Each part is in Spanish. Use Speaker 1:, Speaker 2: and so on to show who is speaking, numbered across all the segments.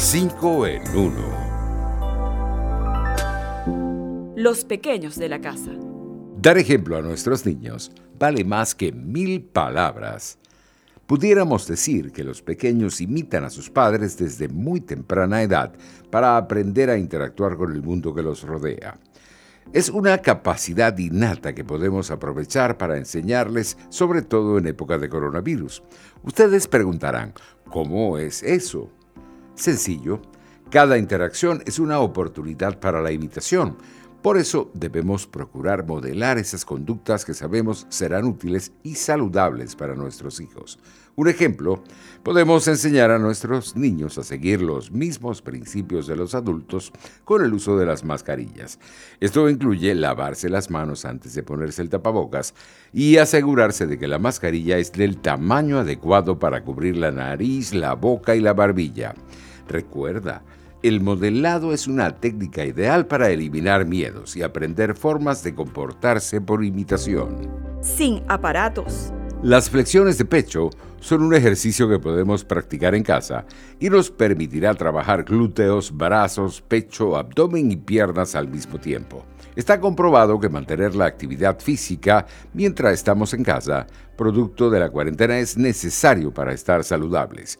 Speaker 1: 5 en
Speaker 2: 1. Los pequeños de la casa.
Speaker 1: Dar ejemplo a nuestros niños vale más que mil palabras. Pudiéramos decir que los pequeños imitan a sus padres desde muy temprana edad para aprender a interactuar con el mundo que los rodea. Es una capacidad innata que podemos aprovechar para enseñarles, sobre todo en época de coronavirus. Ustedes preguntarán, ¿cómo es eso? Sencillo, cada interacción es una oportunidad para la imitación. Por eso debemos procurar modelar esas conductas que sabemos serán útiles y saludables para nuestros hijos. Un ejemplo, podemos enseñar a nuestros niños a seguir los mismos principios de los adultos con el uso de las mascarillas. Esto incluye lavarse las manos antes de ponerse el tapabocas y asegurarse de que la mascarilla es del tamaño adecuado para cubrir la nariz, la boca y la barbilla. Recuerda, el modelado es una técnica ideal para eliminar miedos y aprender formas de comportarse por imitación.
Speaker 2: Sin aparatos.
Speaker 1: Las flexiones de pecho son un ejercicio que podemos practicar en casa y nos permitirá trabajar glúteos, brazos, pecho, abdomen y piernas al mismo tiempo. Está comprobado que mantener la actividad física mientras estamos en casa, producto de la cuarentena, es necesario para estar saludables.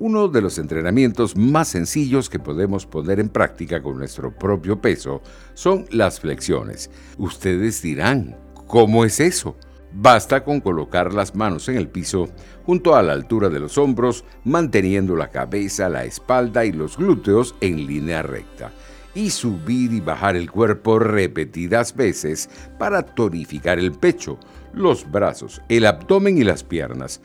Speaker 1: Uno de los entrenamientos más sencillos que podemos poner en práctica con nuestro propio peso son las flexiones. Ustedes dirán, ¿cómo es eso? Basta con colocar las manos en el piso junto a la altura de los hombros, manteniendo la cabeza, la espalda y los glúteos en línea recta, y subir y bajar el cuerpo repetidas veces para tonificar el pecho, los brazos, el abdomen y las piernas,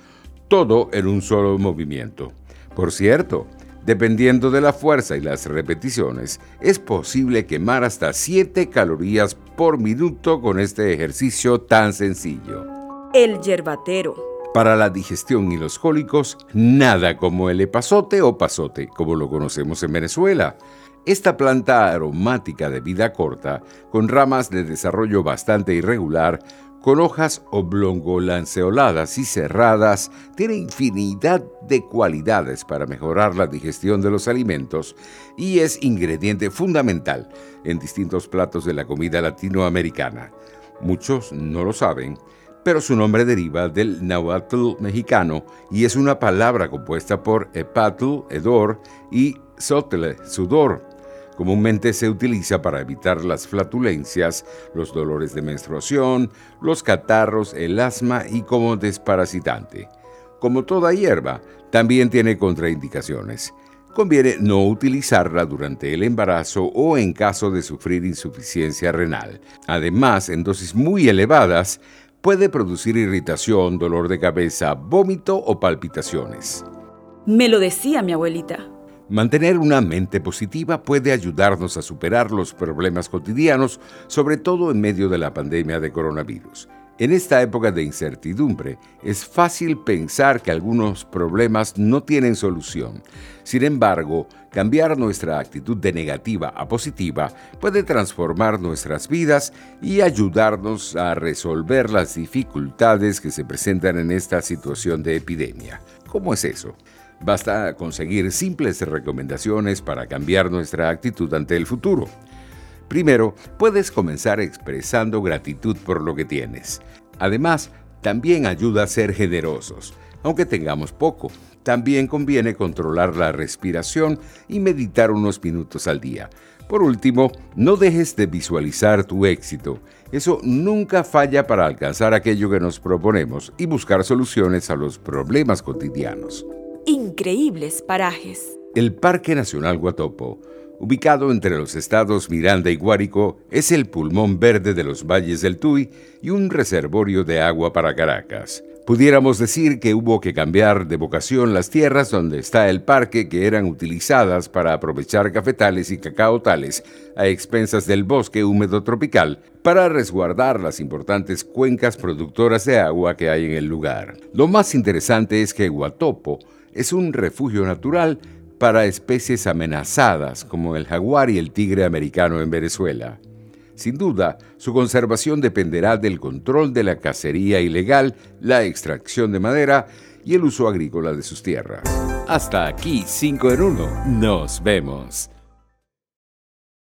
Speaker 1: todo en un solo movimiento. Por cierto, dependiendo de la fuerza y las repeticiones, es posible quemar hasta 7 calorías por minuto con este ejercicio tan sencillo.
Speaker 2: El yerbatero.
Speaker 1: Para la digestión y los cólicos, nada como el epazote o pasote, como lo conocemos en Venezuela. Esta planta aromática de vida corta, con ramas de desarrollo bastante irregular, con hojas oblongo-lanceoladas y cerradas, tiene infinidad de cualidades para mejorar la digestión de los alimentos y es ingrediente fundamental en distintos platos de la comida latinoamericana. Muchos no lo saben, pero su nombre deriva del náhuatl mexicano y es una palabra compuesta por epatl, hedor, y sotle, sudor, Comúnmente se utiliza para evitar las flatulencias, los dolores de menstruación, los catarros, el asma y como desparasitante. Como toda hierba, también tiene contraindicaciones. Conviene no utilizarla durante el embarazo o en caso de sufrir insuficiencia renal. Además, en dosis muy elevadas, puede producir irritación, dolor de cabeza, vómito o palpitaciones.
Speaker 2: Me lo decía mi abuelita.
Speaker 1: Mantener una mente positiva puede ayudarnos a superar los problemas cotidianos, sobre todo en medio de la pandemia de coronavirus. En esta época de incertidumbre, es fácil pensar que algunos problemas no tienen solución. Sin embargo, cambiar nuestra actitud de negativa a positiva puede transformar nuestras vidas y ayudarnos a resolver las dificultades que se presentan en esta situación de epidemia. ¿Cómo es eso? Basta conseguir simples recomendaciones para cambiar nuestra actitud ante el futuro. Primero, puedes comenzar expresando gratitud por lo que tienes. Además, también ayuda a ser generosos, aunque tengamos poco. También conviene controlar la respiración y meditar unos minutos al día. Por último, no dejes de visualizar tu éxito. Eso nunca falla para alcanzar aquello que nos proponemos y buscar soluciones a los problemas cotidianos
Speaker 2: increíbles parajes.
Speaker 1: El Parque Nacional Guatopo, ubicado entre los estados Miranda y Guárico, es el pulmón verde de los valles del Tuy y un reservorio de agua para Caracas. Pudiéramos decir que hubo que cambiar de vocación las tierras donde está el parque que eran utilizadas para aprovechar cafetales y cacaotales a expensas del bosque húmedo tropical para resguardar las importantes cuencas productoras de agua que hay en el lugar. Lo más interesante es que Guatopo es un refugio natural para especies amenazadas como el jaguar y el tigre americano en Venezuela. Sin duda, su conservación dependerá del control de la cacería ilegal, la extracción de madera y el uso agrícola de sus tierras. Hasta aquí 5 en 1. Nos vemos.